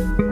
Bye.